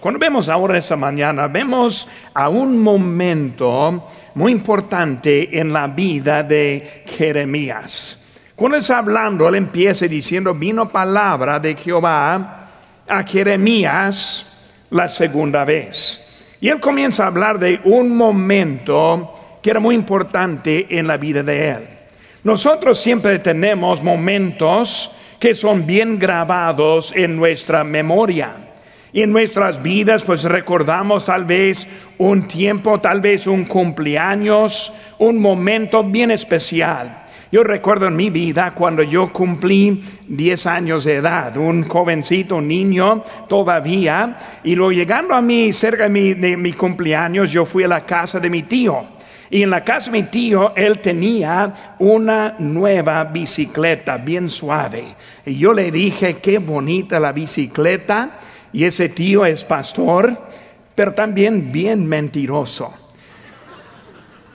Cuando vemos ahora esa mañana, vemos a un momento muy importante en la vida de Jeremías. Cuando está hablando, él empieza diciendo, vino palabra de Jehová a Jeremías la segunda vez. Y él comienza a hablar de un momento que era muy importante en la vida de él. Nosotros siempre tenemos momentos que son bien grabados en nuestra memoria. Y en nuestras vidas pues recordamos tal vez un tiempo, tal vez un cumpleaños, un momento bien especial. Yo recuerdo en mi vida cuando yo cumplí 10 años de edad, un jovencito, un niño todavía, y luego llegando a mí, cerca de mi, de mi cumpleaños, yo fui a la casa de mi tío. Y en la casa de mi tío, él tenía una nueva bicicleta bien suave. Y yo le dije, qué bonita la bicicleta. Y ese tío es pastor, pero también bien mentiroso.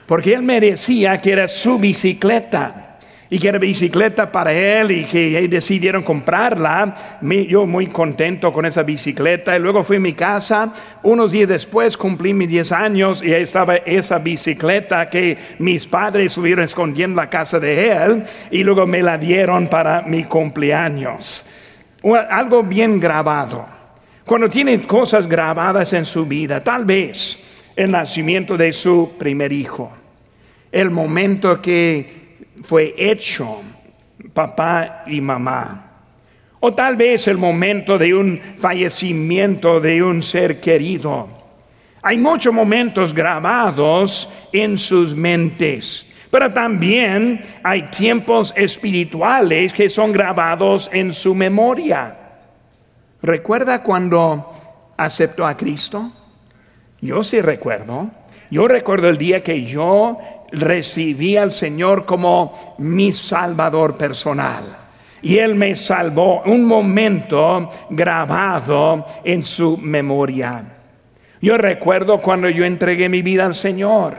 Porque él me decía que era su bicicleta y que era bicicleta para él y que decidieron comprarla. yo muy contento con esa bicicleta y luego fui a mi casa. Unos días después cumplí mis 10 años y ahí estaba esa bicicleta que mis padres estuvieron escondiendo en la casa de él y luego me la dieron para mi cumpleaños. Algo bien grabado. Cuando tiene cosas grabadas en su vida, tal vez el nacimiento de su primer hijo, el momento que fue hecho papá y mamá. O tal vez el momento de un fallecimiento de un ser querido. Hay muchos momentos grabados en sus mentes, pero también hay tiempos espirituales que son grabados en su memoria. ¿Recuerda cuando aceptó a Cristo? Yo sí recuerdo. Yo recuerdo el día que yo recibí al Señor como mi Salvador personal. Y Él me salvó un momento grabado en su memoria. Yo recuerdo cuando yo entregué mi vida al Señor.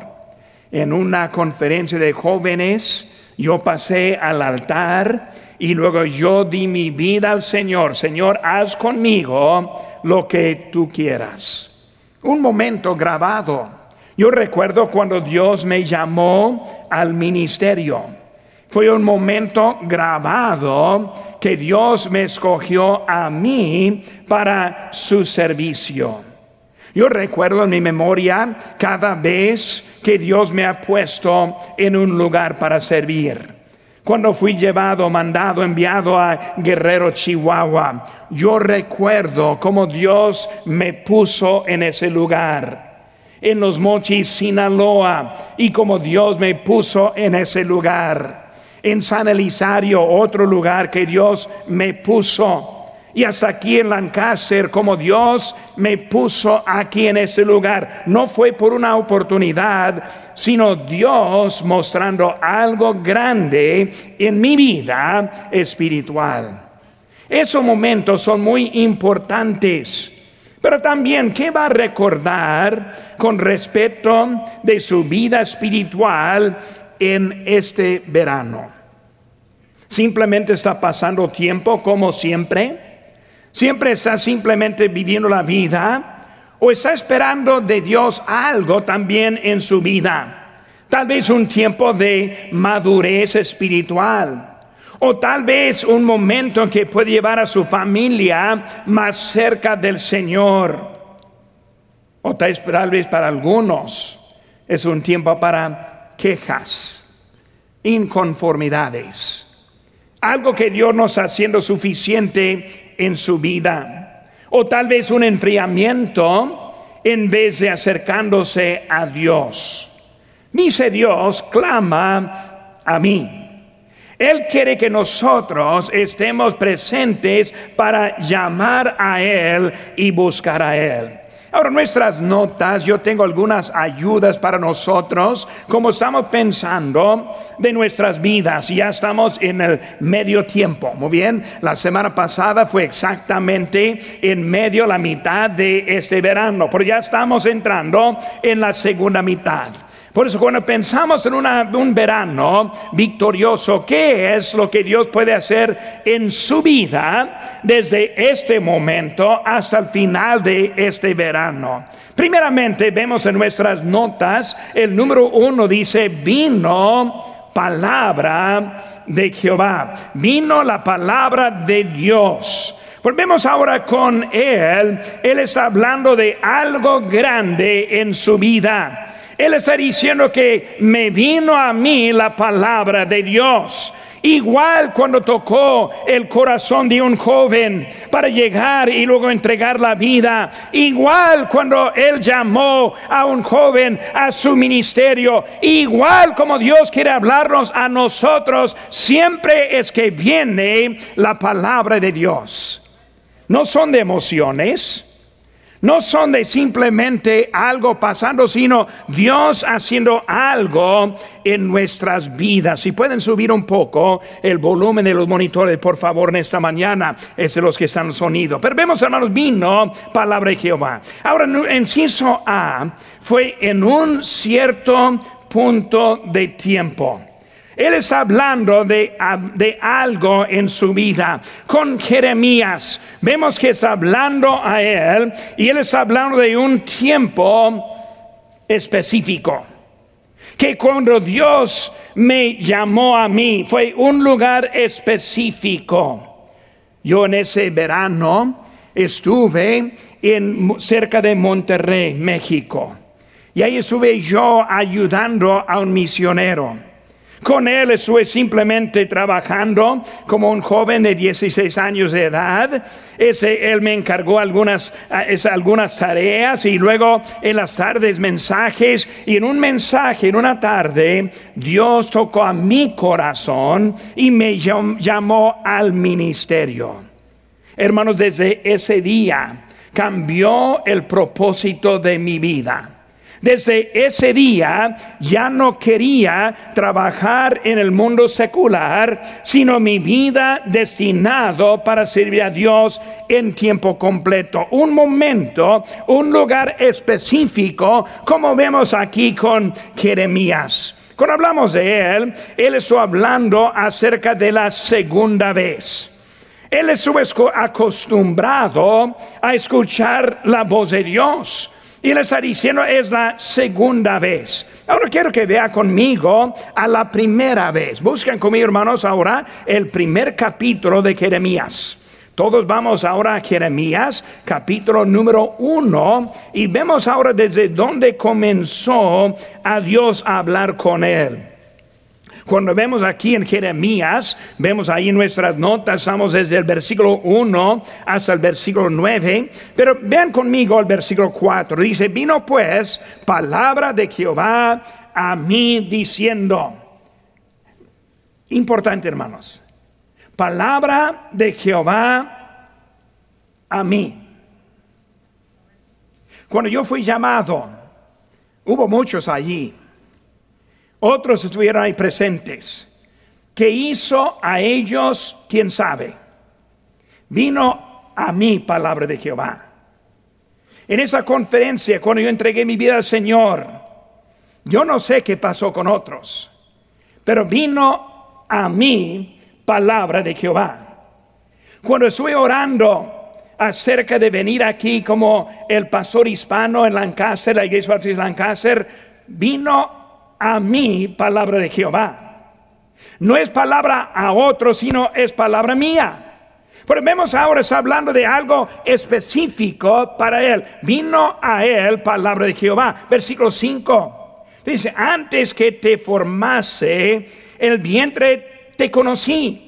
En una conferencia de jóvenes, yo pasé al altar y luego yo di mi vida al Señor. Señor, haz conmigo lo que tú quieras. Un momento grabado. Yo recuerdo cuando Dios me llamó al ministerio. Fue un momento grabado que Dios me escogió a mí para su servicio. Yo recuerdo en mi memoria cada vez que Dios me ha puesto en un lugar para servir. Cuando fui llevado, mandado, enviado a Guerrero, Chihuahua, yo recuerdo cómo Dios me puso en ese lugar en los mochis Sinaloa y como Dios me puso en ese lugar. En San Elisario, otro lugar que Dios me puso. Y hasta aquí en Lancaster, como Dios me puso aquí en ese lugar. No fue por una oportunidad, sino Dios mostrando algo grande en mi vida espiritual. Esos momentos son muy importantes pero también, ¿qué va a recordar con respecto de su vida espiritual en este verano? ¿Simplemente está pasando tiempo como siempre? ¿Siempre está simplemente viviendo la vida? ¿O está esperando de Dios algo también en su vida? Tal vez un tiempo de madurez espiritual o tal vez un momento que puede llevar a su familia más cerca del Señor. O tal vez para algunos es un tiempo para quejas, inconformidades, algo que Dios no está haciendo suficiente en su vida. O tal vez un enfriamiento en vez de acercándose a Dios. Dice Dios, clama a mí él quiere que nosotros estemos presentes para llamar a Él y buscar a Él. Ahora, nuestras notas, yo tengo algunas ayudas para nosotros, como estamos pensando de nuestras vidas. Ya estamos en el medio tiempo. Muy bien, la semana pasada fue exactamente en medio, la mitad de este verano, pero ya estamos entrando en la segunda mitad. Por eso cuando pensamos en un verano victorioso, ¿qué es lo que Dios puede hacer en su vida desde este momento hasta el final de este verano? Primeramente vemos en nuestras notas, el número uno dice, vino palabra de Jehová, vino la palabra de Dios. Volvemos ahora con él. Él está hablando de algo grande en su vida. Él está diciendo que me vino a mí la palabra de Dios. Igual cuando tocó el corazón de un joven para llegar y luego entregar la vida. Igual cuando Él llamó a un joven a su ministerio. Igual como Dios quiere hablarnos a nosotros, siempre es que viene la palabra de Dios. No son de emociones no son de simplemente algo pasando, sino Dios haciendo algo en nuestras vidas. Si pueden subir un poco el volumen de los monitores, por favor, en esta mañana, es de los que están sonido. Pero vemos, hermanos, vino palabra de Jehová. Ahora, en A fue en un cierto punto de tiempo. Él está hablando de, de, algo en su vida. Con Jeremías, vemos que está hablando a él y él está hablando de un tiempo específico. Que cuando Dios me llamó a mí fue un lugar específico. Yo en ese verano estuve en, cerca de Monterrey, México. Y ahí estuve yo ayudando a un misionero. Con él estuve simplemente trabajando como un joven de 16 años de edad. Ese, él me encargó algunas, algunas tareas y luego en las tardes mensajes. Y en un mensaje, en una tarde, Dios tocó a mi corazón y me llamó al ministerio. Hermanos, desde ese día cambió el propósito de mi vida. Desde ese día ya no quería trabajar en el mundo secular, sino mi vida destinado para servir a Dios en tiempo completo. Un momento, un lugar específico, como vemos aquí con Jeremías. Cuando hablamos de él, él estuvo hablando acerca de la segunda vez. Él estuvo acostumbrado a escuchar la voz de Dios y le está diciendo es la segunda vez. Ahora quiero que vea conmigo a la primera vez. Busquen conmigo, hermanos, ahora el primer capítulo de Jeremías. Todos vamos ahora a Jeremías, capítulo número uno, y vemos ahora desde dónde comenzó a Dios a hablar con él. Cuando vemos aquí en Jeremías, vemos ahí nuestras notas, estamos desde el versículo 1 hasta el versículo 9, pero vean conmigo el versículo 4. Dice, vino pues palabra de Jehová a mí diciendo, importante hermanos, palabra de Jehová a mí. Cuando yo fui llamado, hubo muchos allí otros estuvieron ahí presentes. ¿Qué hizo a ellos? ¿Quién sabe? Vino a mí palabra de Jehová. En esa conferencia, cuando yo entregué mi vida al Señor, yo no sé qué pasó con otros, pero vino a mí palabra de Jehová. Cuando estuve orando acerca de venir aquí como el pastor hispano en Lancaster, la iglesia de Lancaster, vino a mí palabra de Jehová. No es palabra a otro, sino es palabra mía. Pero vemos ahora está hablando de algo específico para él. Vino a él palabra de Jehová. Versículo 5. Dice, antes que te formase el vientre te conocí.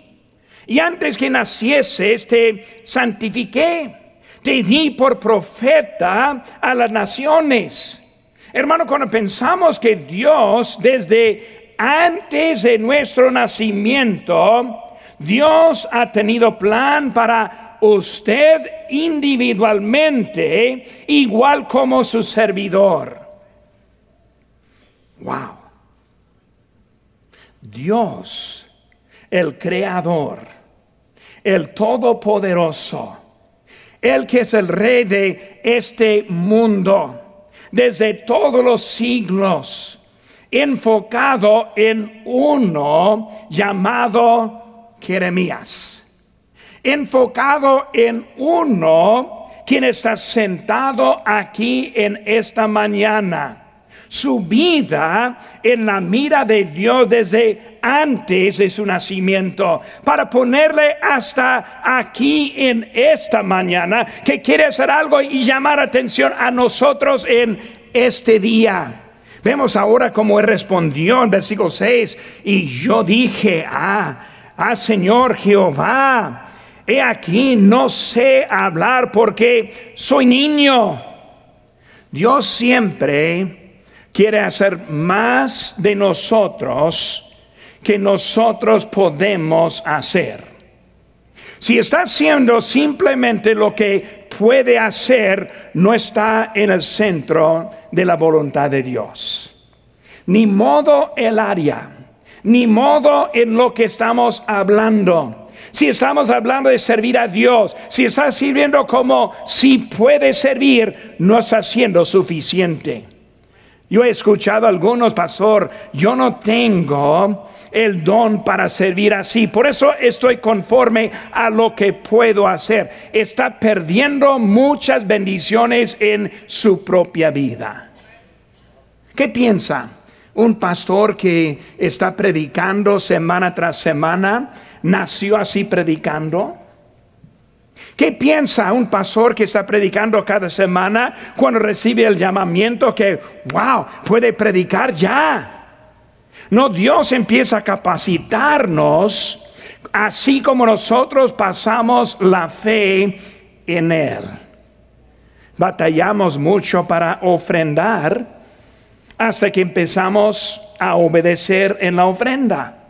Y antes que nacieses te santifiqué. Te di por profeta a las naciones. Hermano, cuando pensamos que Dios desde antes de nuestro nacimiento, Dios ha tenido plan para usted individualmente, igual como su servidor. Wow. Dios, el creador, el todopoderoso, el que es el rey de este mundo desde todos los siglos, enfocado en uno llamado Jeremías, enfocado en uno quien está sentado aquí en esta mañana su vida en la mira de Dios desde antes de su nacimiento, para ponerle hasta aquí en esta mañana, que quiere hacer algo y llamar atención a nosotros en este día. Vemos ahora cómo él respondió en versículo 6, y yo dije, ah, ah Señor Jehová, he aquí no sé hablar porque soy niño. Dios siempre quiere hacer más de nosotros que nosotros podemos hacer. Si está haciendo simplemente lo que puede hacer, no está en el centro de la voluntad de Dios. Ni modo el área, ni modo en lo que estamos hablando. Si estamos hablando de servir a Dios, si está sirviendo como si puede servir, no está siendo suficiente. Yo he escuchado a algunos, pastor, yo no tengo el don para servir así. Por eso estoy conforme a lo que puedo hacer. Está perdiendo muchas bendiciones en su propia vida. ¿Qué piensa? Un pastor que está predicando semana tras semana, nació así predicando. ¿Qué piensa un pastor que está predicando cada semana cuando recibe el llamamiento que, wow, puede predicar ya? No, Dios empieza a capacitarnos así como nosotros pasamos la fe en Él. Batallamos mucho para ofrendar hasta que empezamos a obedecer en la ofrenda.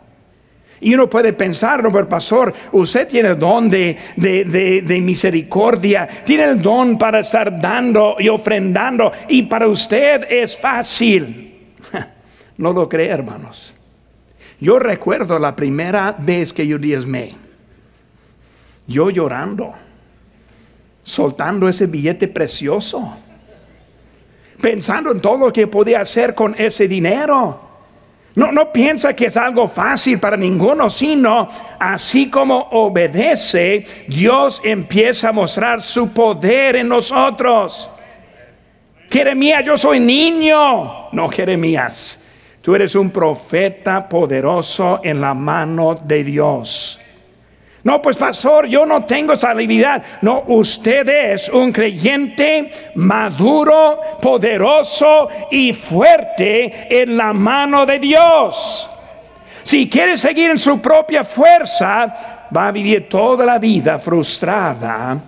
Y uno puede pensar, no, pero pastor, usted tiene el don de, de, misericordia, tiene el don para estar dando y ofrendando, y para usted es fácil. No lo cree, hermanos. Yo recuerdo la primera vez que yo diezmé, yo llorando, soltando ese billete precioso, pensando en todo lo que podía hacer con ese dinero. No, no piensa que es algo fácil para ninguno, sino así como obedece, Dios empieza a mostrar su poder en nosotros. Jeremías, yo soy niño. No, Jeremías, tú eres un profeta poderoso en la mano de Dios. No, pues pastor, yo no tengo esa. No, usted es un creyente maduro, poderoso y fuerte en la mano de Dios. Si quiere seguir en su propia fuerza, va a vivir toda la vida frustrada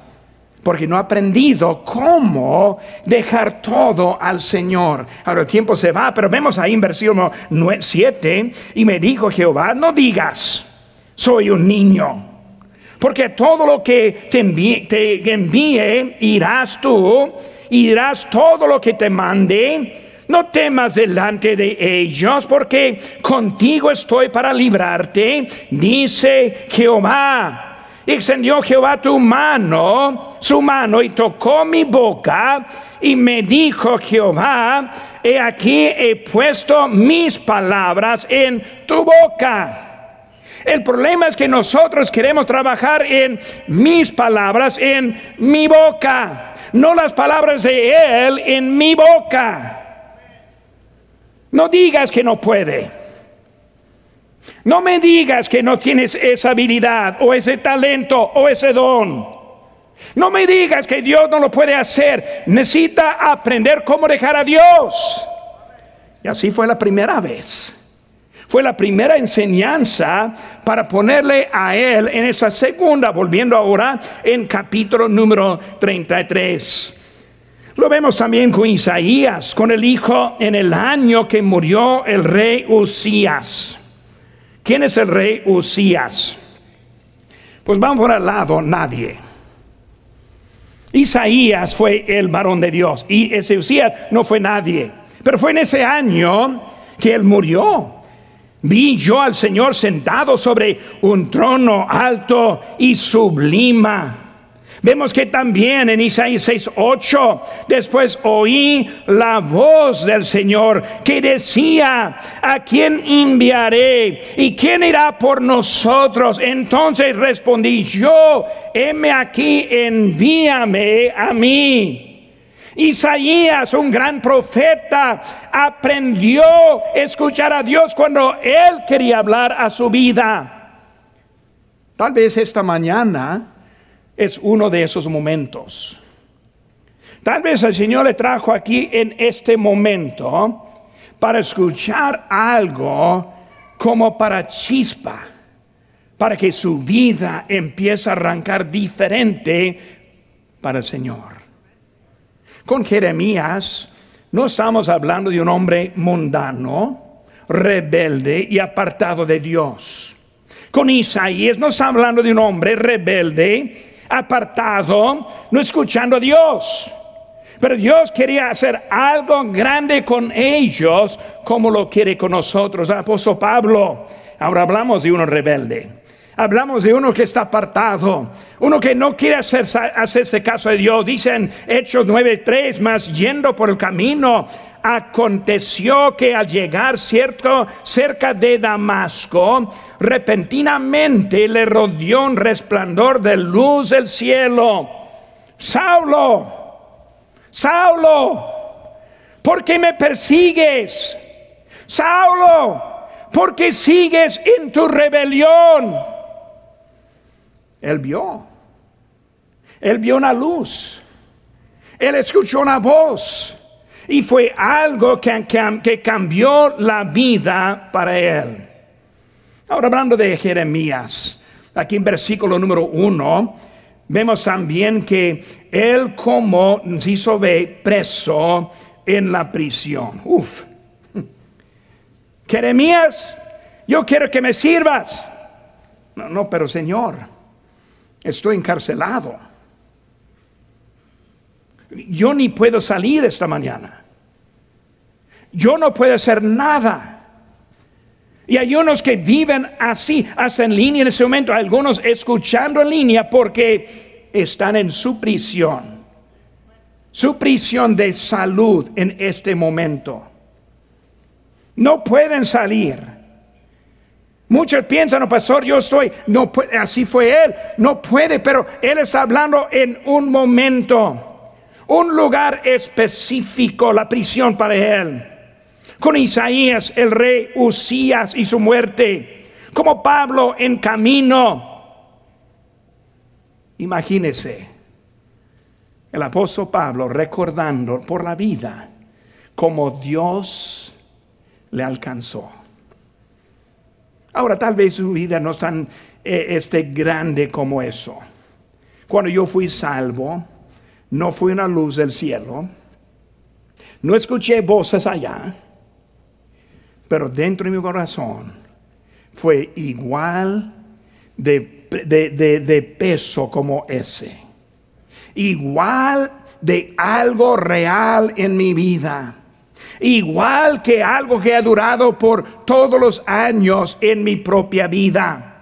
porque no ha aprendido cómo dejar todo al Señor. Ahora el tiempo se va, pero vemos ahí en versículo 7, y me dijo Jehová, no digas, soy un niño porque todo lo que te envíe, irás tú, irás todo lo que te mande. No temas delante de ellos, porque contigo estoy para librarte, dice Jehová. Extendió Jehová tu mano, su mano, y tocó mi boca, y me dijo Jehová, he aquí he puesto mis palabras en tu boca. El problema es que nosotros queremos trabajar en mis palabras, en mi boca, no las palabras de Él en mi boca. No digas que no puede. No me digas que no tienes esa habilidad o ese talento o ese don. No me digas que Dios no lo puede hacer. Necesita aprender cómo dejar a Dios. Y así fue la primera vez. Fue la primera enseñanza para ponerle a él en esa segunda, volviendo ahora en capítulo número 33. Lo vemos también con Isaías, con el hijo en el año que murió el rey Usías. ¿Quién es el rey Usías? Pues vamos por al lado, nadie. Isaías fue el varón de Dios y Ezeusías no fue nadie. Pero fue en ese año que él murió. Vi yo al Señor sentado sobre un trono alto y sublima Vemos que también en Isaías 6:8 después oí la voz del Señor que decía, ¿a quién enviaré? ¿Y quién irá por nosotros? Entonces respondí yo, heme aquí, envíame a mí. Isaías, un gran profeta, aprendió a escuchar a Dios cuando él quería hablar a su vida. Tal vez esta mañana es uno de esos momentos. Tal vez el Señor le trajo aquí en este momento para escuchar algo como para chispa, para que su vida empiece a arrancar diferente para el Señor. Con Jeremías no estamos hablando de un hombre mundano, rebelde y apartado de Dios. Con Isaías no estamos hablando de un hombre rebelde apartado, no escuchando a Dios. Pero Dios quería hacer algo grande con ellos como lo quiere con nosotros. apóstol Pablo, ahora hablamos de uno rebelde. Hablamos de uno que está apartado, uno que no quiere hacer, hacerse caso de Dios. Dicen Hechos 9:3, más yendo por el camino, aconteció que al llegar cierto cerca de Damasco, repentinamente le rodeó un resplandor de luz del cielo. Saulo, Saulo, ¿por qué me persigues? Saulo, ¿por qué sigues en tu rebelión? Él vio. Él vio una luz. Él escuchó una voz. Y fue algo que, que, cambió la vida para él. Ahora hablando de Jeremías, aquí en versículo número uno, vemos también que él como se hizo ver preso en la prisión. Uf. Jeremías, yo quiero que me sirvas. No, no, pero Señor, Estoy encarcelado. Yo ni puedo salir esta mañana. Yo no puedo hacer nada. Y hay unos que viven así, hasta en línea en ese momento, algunos escuchando en línea porque están en su prisión. Su prisión de salud en este momento. No pueden salir. Muchos piensan, no, pastor, yo estoy, no así fue él, no puede, pero él está hablando en un momento, un lugar específico, la prisión para él. Con Isaías, el rey Usías y su muerte, como Pablo en camino. Imagínese el apóstol Pablo recordando por la vida como Dios le alcanzó. Ahora, tal vez su vida no es tan eh, este, grande como eso. Cuando yo fui salvo, no fui una luz del cielo, no escuché voces allá, pero dentro de mi corazón fue igual de, de peso como ese. Igual de algo real en mi vida igual que algo que ha durado por todos los años en mi propia vida.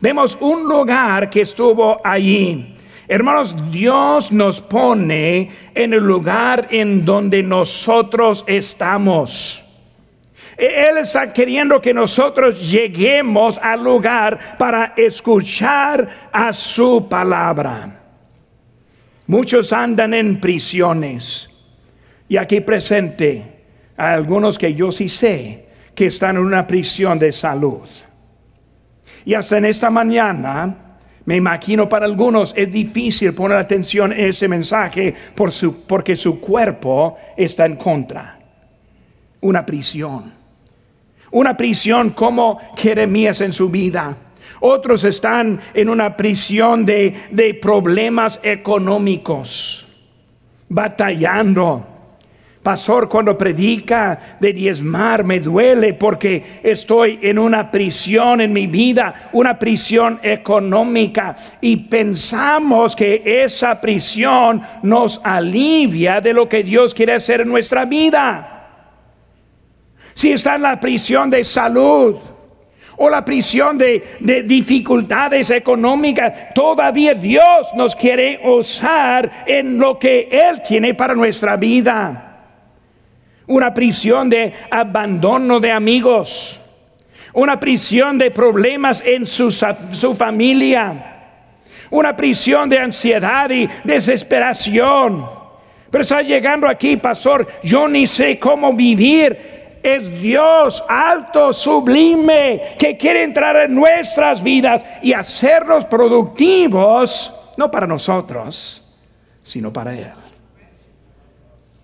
Vemos un lugar que estuvo allí. Hermanos, Dios nos pone en el lugar en donde nosotros estamos. Él está queriendo que nosotros lleguemos al lugar para escuchar a su palabra. Muchos andan en prisiones. Y aquí presente, algunos que yo sí sé que están en una prisión de salud. Y hasta en esta mañana, me imagino para algunos es difícil poner atención en ese mensaje por su, porque su cuerpo está en contra. Una prisión. Una prisión como Jeremías en su vida. Otros están en una prisión de, de problemas económicos, batallando Pastor, cuando predica de diezmar me duele porque estoy en una prisión en mi vida, una prisión económica y pensamos que esa prisión nos alivia de lo que Dios quiere hacer en nuestra vida. Si está en la prisión de salud, o la prisión de, de, dificultades económicas, todavía Dios nos quiere usar en lo que Él tiene para nuestra vida una prisión de abandono de amigos, una prisión de problemas en su, su familia, una prisión de ansiedad y desesperación. Pero está llegando aquí, pastor, yo ni sé cómo vivir. Es Dios alto, sublime, que quiere entrar en nuestras vidas y hacernos productivos, no para nosotros, sino para Él.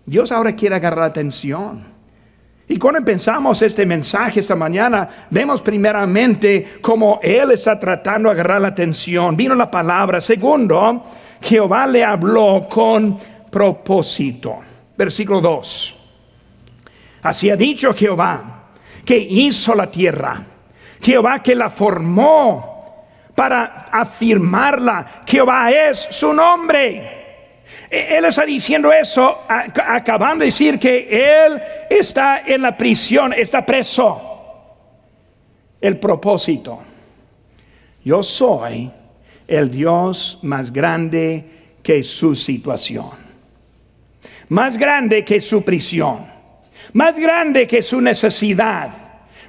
Dios ahora quiere agarrar la atención. Y cuando pensamos este mensaje esta mañana, vemos primeramente cómo Él está tratando de agarrar la atención. Vino la palabra. Segundo, Jehová le habló con propósito. Versículo 2. Así ha dicho Jehová, que hizo la tierra. Jehová que la formó para afirmarla. Jehová es su nombre. Él está diciendo eso, acabando de decir que Él está en la prisión, está preso. El propósito. Yo soy el Dios más grande que su situación. Más grande que su prisión. Más grande que su necesidad.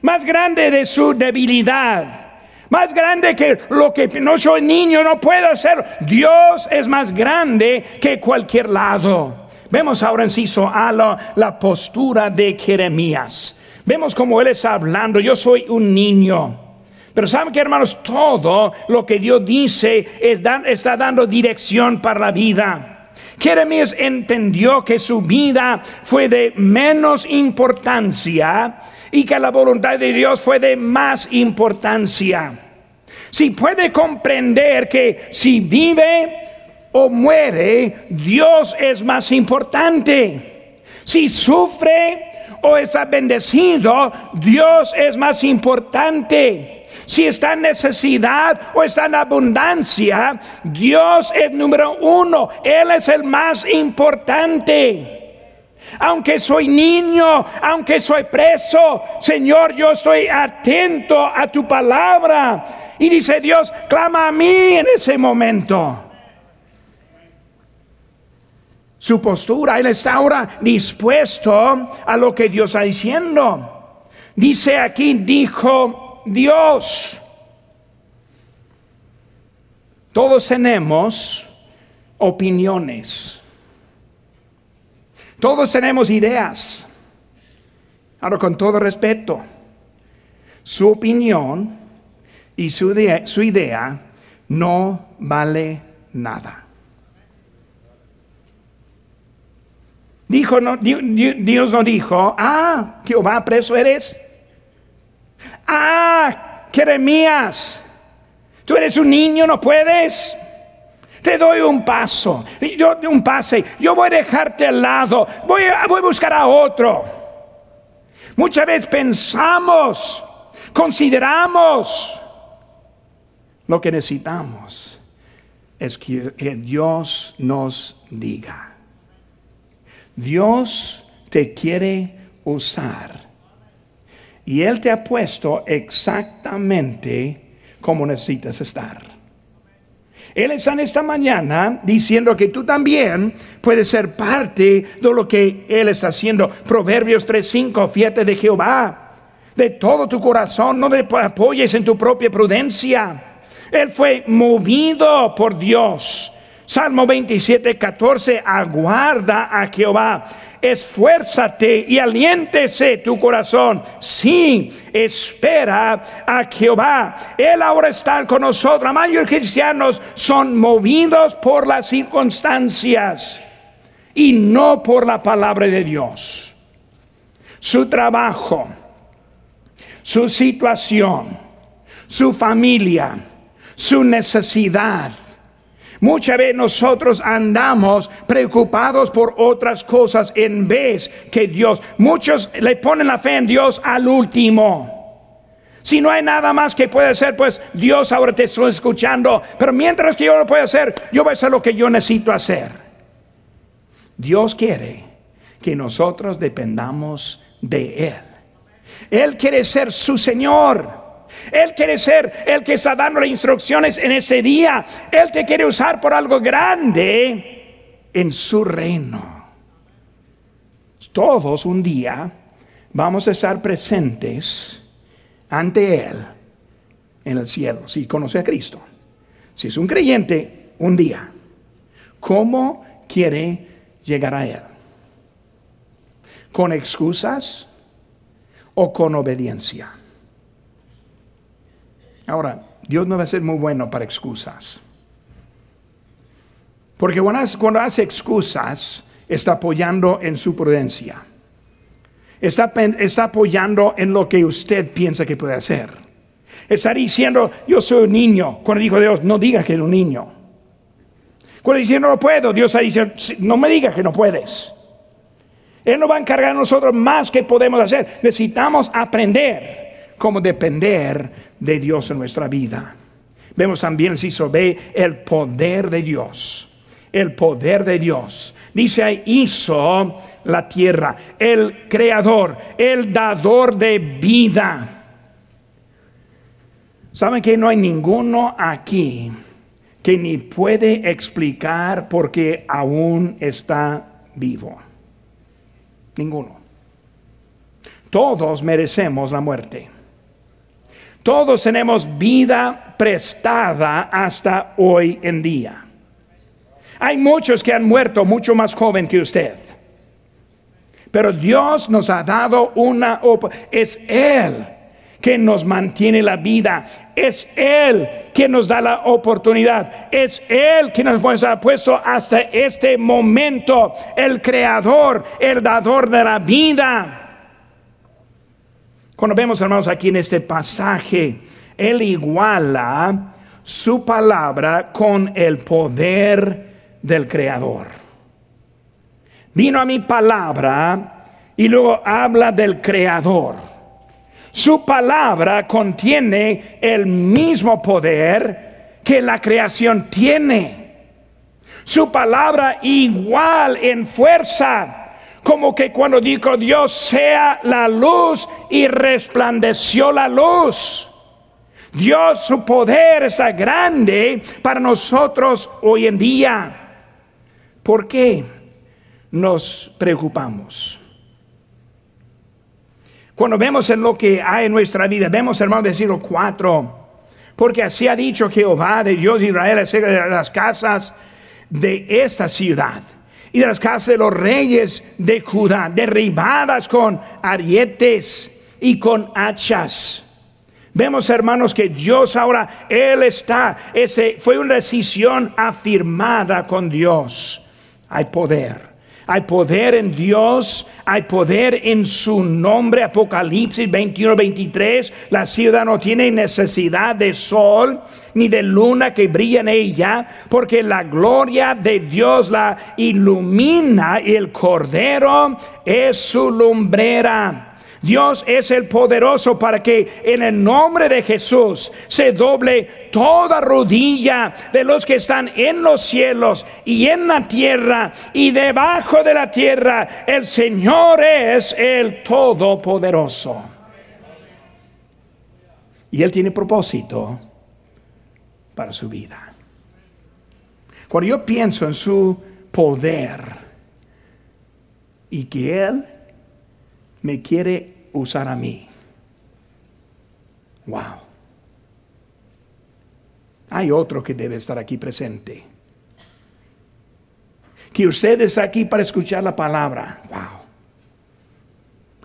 Más grande de su debilidad más grande que lo que no soy niño, no puedo hacer. Dios es más grande que cualquier lado. Vemos ahora en Ciso a la, postura de Jeremías. Vemos como él está hablando. Yo soy un niño. Pero saben que hermanos, todo lo que Dios dice está dando dirección para la vida. Jeremías entendió que su vida fue de menos importancia y que la voluntad de Dios fue de más importancia. Si puede comprender que si vive o muere, Dios es más importante. Si sufre o está bendecido, Dios es más importante. Si está en necesidad o está en abundancia, Dios es número uno. Él es el más importante. Aunque soy niño, aunque soy preso, Señor, yo estoy atento a tu palabra. Y dice Dios, clama a mí en ese momento. Su postura, Él está ahora dispuesto a lo que Dios está diciendo. Dice aquí, dijo Dios. Todos tenemos opiniones. Todos tenemos ideas. Ahora, con todo respeto, su opinión y su idea, su idea no vale nada. Dijo, no, Dios no dijo, ah, Jehová, preso eres. Ah, Jeremías, tú eres un niño, no puedes. Te doy un paso, yo un pase, yo voy a dejarte al lado, voy a, voy a buscar a otro. Muchas veces pensamos, consideramos, lo que necesitamos es que, que Dios nos diga. Dios te quiere usar. Y Él te ha puesto exactamente como necesitas estar. Él está en esta mañana diciendo que tú también puedes ser parte de lo que Él está haciendo. Proverbios 3:5, fíjate de Jehová de todo tu corazón, no te apoyes en tu propia prudencia. Él fue movido por Dios. Salmo 27, 14, aguarda a Jehová, esfuérzate y aliéntese tu corazón. Sí, espera a Jehová. Él ahora está con nosotros. De cristianos son movidos por las circunstancias y no por la palabra de Dios. Su trabajo, su situación, su familia, su necesidad Muchas veces nosotros andamos preocupados por otras cosas en vez que Dios. Muchos le ponen la fe en Dios al último. Si no hay nada más que puede hacer, pues Dios ahora te estoy escuchando. Pero mientras que yo lo puedo hacer, yo voy a hacer lo que yo necesito hacer. Dios quiere que nosotros dependamos de Él. Él quiere ser su Señor. Él quiere ser el que está dando las instrucciones en ese día. Él te quiere usar por algo grande en su reino. Todos un día vamos a estar presentes ante Él en el cielo, si conoce a Cristo. Si es un creyente, un día. ¿Cómo quiere llegar a Él? ¿Con excusas o con obediencia? Ahora, Dios no va a ser muy bueno para excusas. Porque cuando hace, excusas, está apoyando en su prudencia. Está, está, apoyando en lo que usted piensa que puede hacer. Está diciendo, yo soy un niño. Cuando dijo Dios, no diga que es un niño. Cuando dice, no lo puedo, Dios está diciendo, no me diga que no puedes. Él no va a encargar a nosotros más que podemos hacer. Necesitamos aprender cómo depender de Dios en nuestra vida. Vemos también, si se ve, el poder de Dios. El poder de Dios. Dice hizo la tierra, el creador, el dador de vida. ¿Saben que no hay ninguno aquí que ni puede explicar por qué aún está vivo? Ninguno. Todos merecemos la muerte. Todos tenemos vida prestada hasta hoy en día. Hay muchos que han muerto mucho más joven que usted. Pero Dios nos ha dado una es Él que nos mantiene la vida, es Él que nos da la oportunidad, es Él que nos ha puesto hasta este momento, el creador, el dador de la vida. Cuando vemos, hermanos, aquí en este pasaje, Él iguala su palabra con el poder del Creador. Vino a mi palabra y luego habla del Creador. Su palabra contiene el mismo poder que la creación tiene. Su palabra igual en fuerza como que cuando dijo Dios sea la luz y resplandeció la luz. Dios, su poder está grande para nosotros hoy en día. ¿Por qué nos preocupamos? Cuando vemos en lo que hay en nuestra vida, vemos hermano siglo 4, porque así ha dicho Jehová de Dios de Israel acerca de las casas de esta ciudad y de las casas de los reyes de Judá, derribadas con arietes y con hachas. Vemos, hermanos, que Dios ahora, Él está, ese fue una decisión afirmada con Dios. Hay poder. Hay poder en Dios, hay poder en su nombre. Apocalipsis 21, 23. La ciudad no tiene necesidad de sol ni de luna que brilla en ella, porque la gloria de Dios la ilumina y el cordero es su lumbrera. Dios es el poderoso para que en el nombre de Jesús se doble toda rodilla de los que están en los cielos y en la tierra y debajo de la tierra. El Señor es el todopoderoso. Y Él tiene propósito para su vida. Cuando yo pienso en su poder y que Él me quiere usar a mí. Wow. Hay otro que debe estar aquí presente. Que usted está aquí para escuchar la palabra. Wow.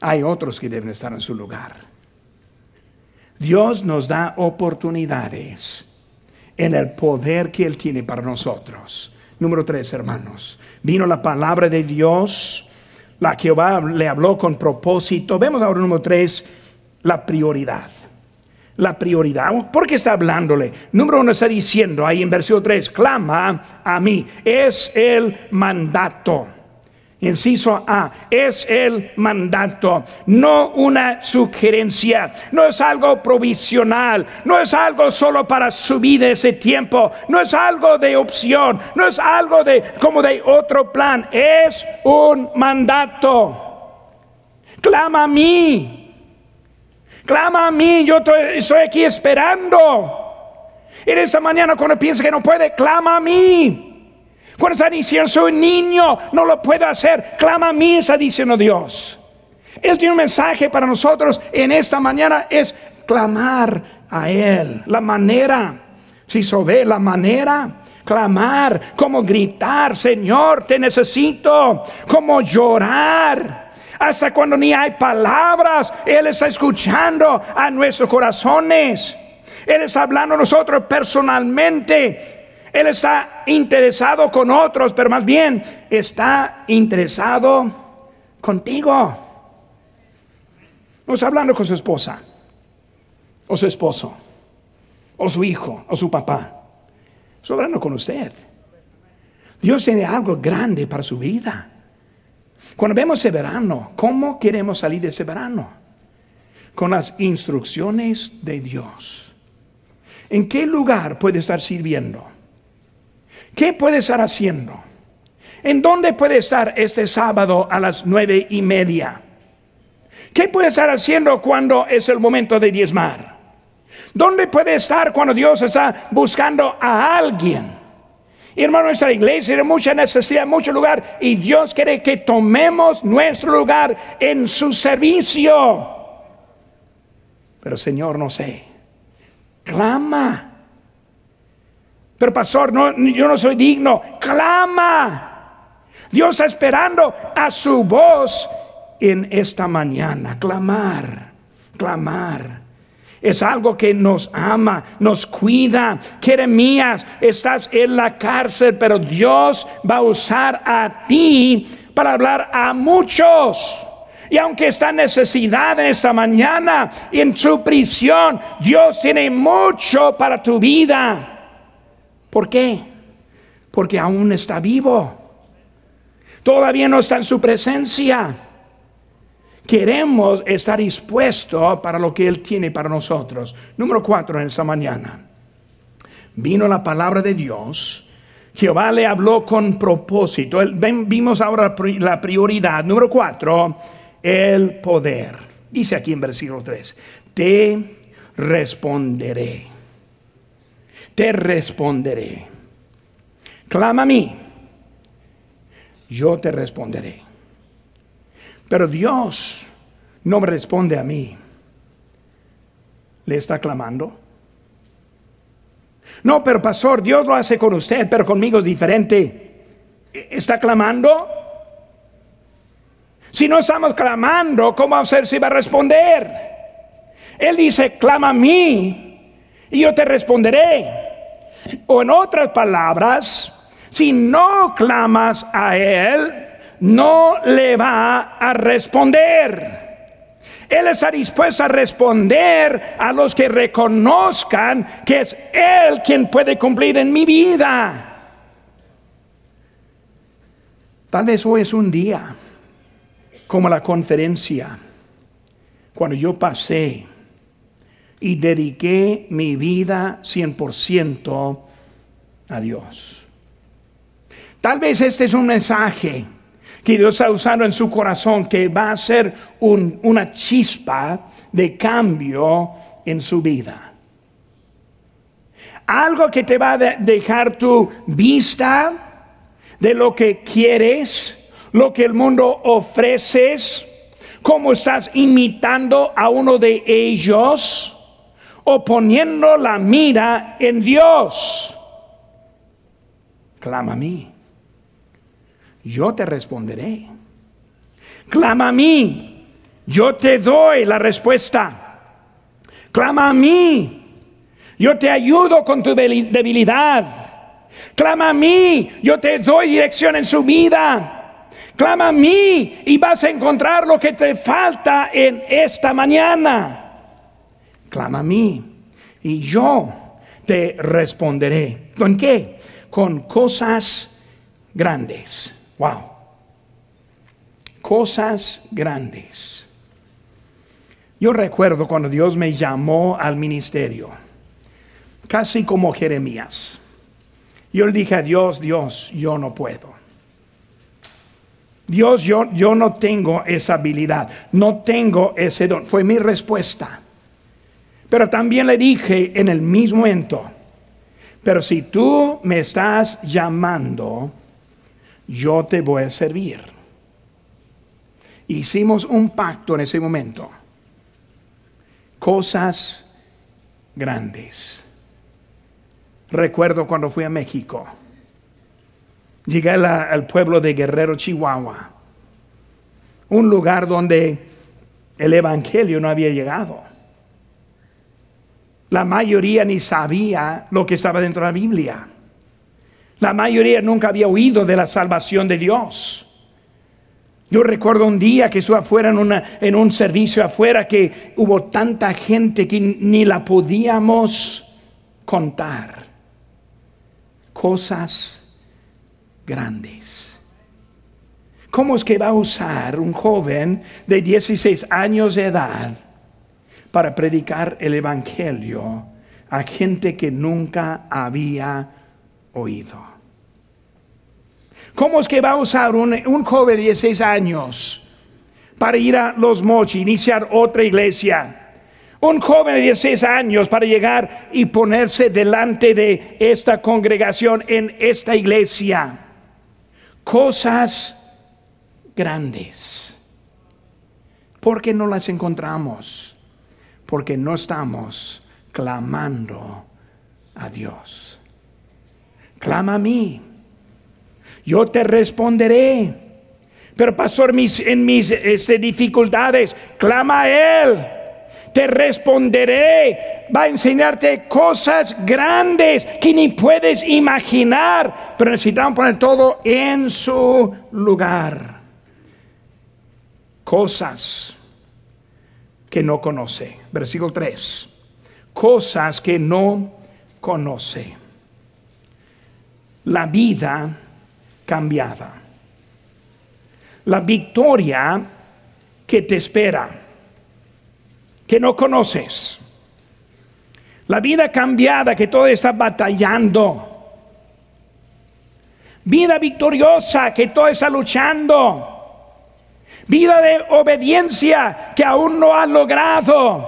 Hay otros que deben estar en su lugar. Dios nos da oportunidades en el poder que Él tiene para nosotros. Número tres, hermanos. Vino la palabra de Dios la Jehová le habló con propósito. Vemos ahora número tres, la prioridad. la prioridad. ¿Por qué está hablándole? Número uno está diciendo ahí en versículo 3, clama a mí. Es el mandato. Inciso A, es el mandato, no una sugerencia, no es algo provisional, no es algo solo para subir ese tiempo, no es algo de opción, no es algo de como de otro plan, es un mandato. Clama a mí, clama a mí, yo estoy aquí esperando. En esta mañana cuando piensa que no puede, clama a mí. Cuando está diciendo soy niño, no lo puedo hacer, clama a mí, está diciendo Dios. Él tiene un mensaje para nosotros en esta mañana, es clamar a Él. La manera, si se ve la manera, clamar, como gritar, Señor, te necesito, como llorar. Hasta cuando ni hay palabras, Él está escuchando a nuestros corazones. Él está hablando a nosotros personalmente. Él está interesado con otros, pero más bien está interesado contigo. No está hablando con su esposa, o su esposo, o su hijo, o su papá. Está hablando con usted. Dios tiene algo grande para su vida. Cuando vemos ese verano, ¿cómo queremos salir de ese verano? Con las instrucciones de Dios. ¿En qué lugar puede estar sirviendo? ¿Qué puede estar haciendo? ¿En dónde puede estar este sábado a las nueve y media? ¿Qué puede estar haciendo cuando es el momento de diezmar? ¿Dónde puede estar cuando Dios está buscando a alguien? Y hermano, nuestra iglesia tiene mucha necesidad, mucho lugar, y Dios quiere que tomemos nuestro lugar en su servicio. Pero Señor, no sé, clama pero pastor, no, yo no soy digno. Clama. Dios está esperando a su voz en esta mañana. Clamar, clamar. Es algo que nos ama, nos cuida. Jeremías, estás en la cárcel, pero Dios va a usar a ti para hablar a muchos. Y aunque está en necesidad en esta mañana, en su prisión, Dios tiene mucho para tu vida. ¿Por qué? Porque aún está vivo. Todavía no está en su presencia. Queremos estar dispuestos para lo que Él tiene para nosotros. Número cuatro en esta mañana. Vino la palabra de Dios. Jehová le habló con propósito. Vimos ahora la prioridad. Número cuatro, el poder. Dice aquí en versículo 3, te responderé te responderé. Clama a mí, yo te responderé. Pero Dios no me responde a mí. ¿Le está clamando? No, pero pastor, Dios lo hace con usted, pero conmigo es diferente. ¿Está clamando? Si no estamos clamando, ¿cómo hacer si va a responder? Él dice, clama a mí y yo te responderé. O en otras palabras, si no clamas a Él, no le va a responder. Él está dispuesto a responder a los que reconozcan que es Él quien puede cumplir en mi vida. Tal vez hoy es un día como la conferencia, cuando yo pasé y dediqué mi vida 100% a Dios. Tal vez este es un mensaje que Dios ha usado en su corazón que va a ser una chispa de cambio en su vida. Algo que te va a dejar tu vista de lo que quieres, lo que el mundo ofreces, cómo estás imitando a uno de ellos o poniendo la mira en Dios. Clama a mí. Yo te responderé. Clama a mí. Yo te doy la respuesta. Clama a mí. Yo te ayudo con tu debilidad. Clama a mí. Yo te doy dirección en su vida. Clama a mí y vas a encontrar lo que te falta en esta mañana. clama a mí y yo te responderé. ¿Con qué? Con cosas grandes. Wow. Cosas grandes. Yo recuerdo cuando Dios me llamó al ministerio, casi como Jeremías. Yo le dije a Dios, Dios, yo no puedo. Dios, yo, yo no tengo esa habilidad, no tengo ese don. Fue mi respuesta. Pero también le dije en el mismo momento, pero si tú me estás llamando, yo te voy a servir. Hicimos un pacto en ese momento. Cosas grandes. Recuerdo cuando fui a México. Llegué al pueblo de Guerrero, Chihuahua. Un lugar donde el Evangelio no había llegado. La mayoría ni sabía lo que estaba dentro de la Biblia. La mayoría nunca había oído de la salvación de Dios. Yo recuerdo un día que estuve afuera en, en un servicio afuera que hubo tanta gente que ni la podíamos contar. Cosas grandes. ¿Cómo es que va a usar un joven de 16 años de edad? Para predicar el Evangelio a gente que nunca había oído. ¿Cómo es que va a usar un, joven de 16 años para ir a Los Mochis, iniciar otra iglesia? Un joven de 16 años para llegar y ponerse delante de esta congregación en esta iglesia. Cosas grandes. ¿Por qué no las encontramos? Porque no estamos clamando a Dios. Clama a mí, yo te responderé. Pero pastor, mis, en mis este, dificultades, clama a Él. Te responderé. Va a enseñarte cosas grandes que ni puedes imaginar. Pero necesitamos poner todo en su lugar. Cosas que no conoce. Versículo 3. Cosas que no conoce. La vida cambiada. La victoria que te espera, que no conoces. La vida cambiada que todo está batallando. Vida victoriosa que todo está luchando Vida de obediencia que aún no ha logrado.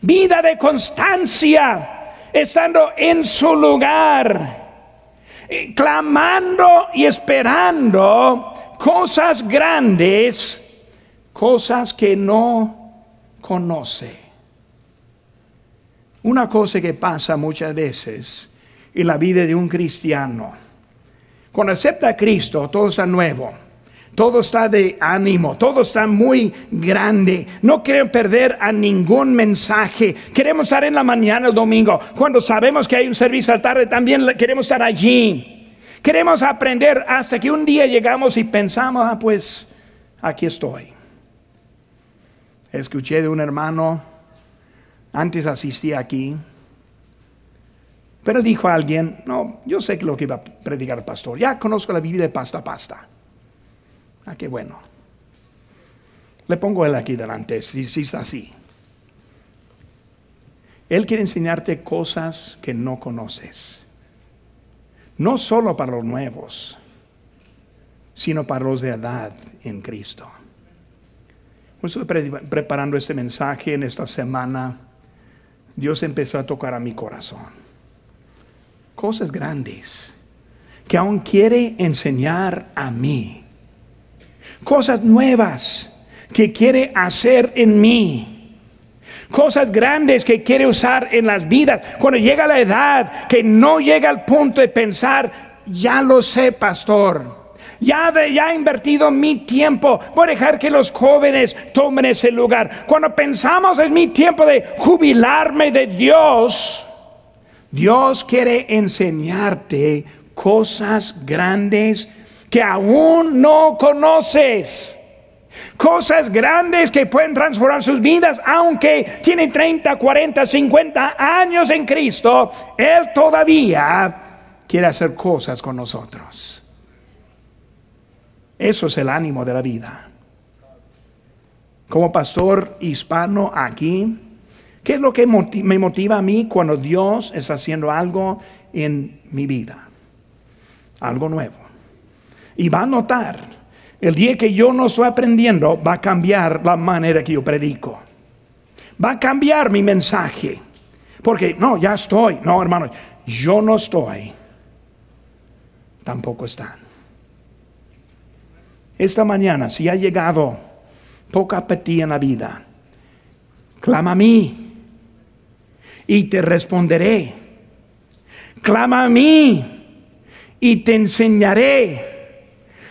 Vida de constancia estando en su lugar. Clamando y esperando cosas grandes, cosas que no conoce. Una cosa que pasa muchas veces en la vida de un cristiano. Cuando acepta a Cristo, todo está nuevo todo está de ánimo, todo está muy grande. No quieren perder a ningún mensaje. Queremos estar en la mañana el domingo. Cuando sabemos que hay un servicio al tarde, también queremos estar allí. Queremos aprender hasta que un día llegamos y pensamos, ah, pues aquí estoy. Escuché de un hermano, antes asistía aquí, pero dijo a alguien, no, yo sé lo que iba a predicar el pastor, ya conozco la Biblia de pasta a pasta. Ah, qué bueno. Le pongo él aquí delante, si, si está así. Él quiere enseñarte cosas que no conoces. No solo para los nuevos, sino para los de edad en Cristo. Estoy preparando este mensaje en esta semana. Dios empezó a tocar a mi corazón. Cosas grandes que aún quiere enseñar a mí cosas nuevas que quiere hacer en mí. Cosas grandes que quiere usar en las vidas. Cuando llega la edad que no llega al punto de pensar, ya lo sé, pastor. Ya, ya he invertido mi tiempo. Voy dejar que los jóvenes tomen ese lugar. Cuando pensamos es mi tiempo de jubilarme de Dios, Dios quiere enseñarte cosas grandes que aún no conoces. cosas grandes que pueden transformar sus vidas, aunque tienen 30, 40, 50 años en Cristo, Él todavía quiere hacer cosas con nosotros. Eso es el ánimo de la vida. Como pastor hispano aquí, ¿qué es lo que me motiva a mí cuando Dios está haciendo algo en mi vida? Algo nuevo. Y va a notar, el día que yo no estoy aprendiendo, va a cambiar la manera que yo predico. Va a cambiar mi mensaje. Porque, no, ya estoy. No, hermano, yo no estoy. Tampoco están. Esta mañana, si ha llegado poca apetito en la vida, clama a mí y te responderé. Clama a mí y te enseñaré.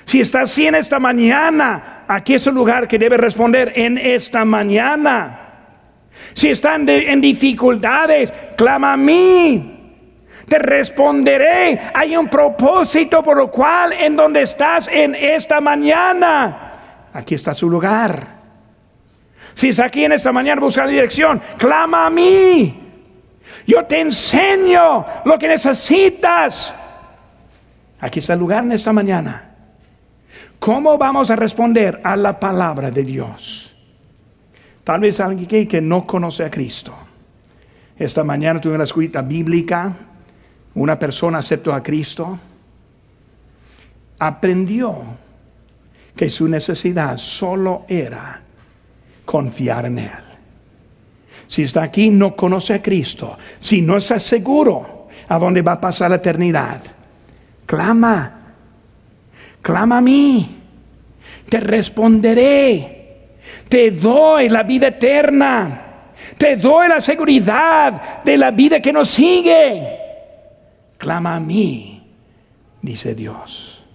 Si estás así en esta mañana, aquí es el lugar que debe responder en esta mañana. Si están en dificultades, clama a mí te responderé. Hay un propósito por lo cual en donde estás en esta mañana. Aquí está su lugar. Si es aquí en esta mañana buscando dirección, clama a mí. Yo te enseño lo que necesitas. Aquí está el lugar en esta mañana. ¿Cómo vamos a responder a la palabra de Dios? Tal vez alguien que no conoce a Cristo. Esta mañana tuve una escuela bíblica una persona aceptó a Cristo, aprendió que su necesidad solo era confiar en Él. Si está aquí, no conoce a Cristo, si no está seguro a dónde va a pasar la eternidad, clama, clama a mí, te responderé, te doy la vida eterna, te doy la seguridad de la vida que nos sigue. Clama a mí, dice Dios.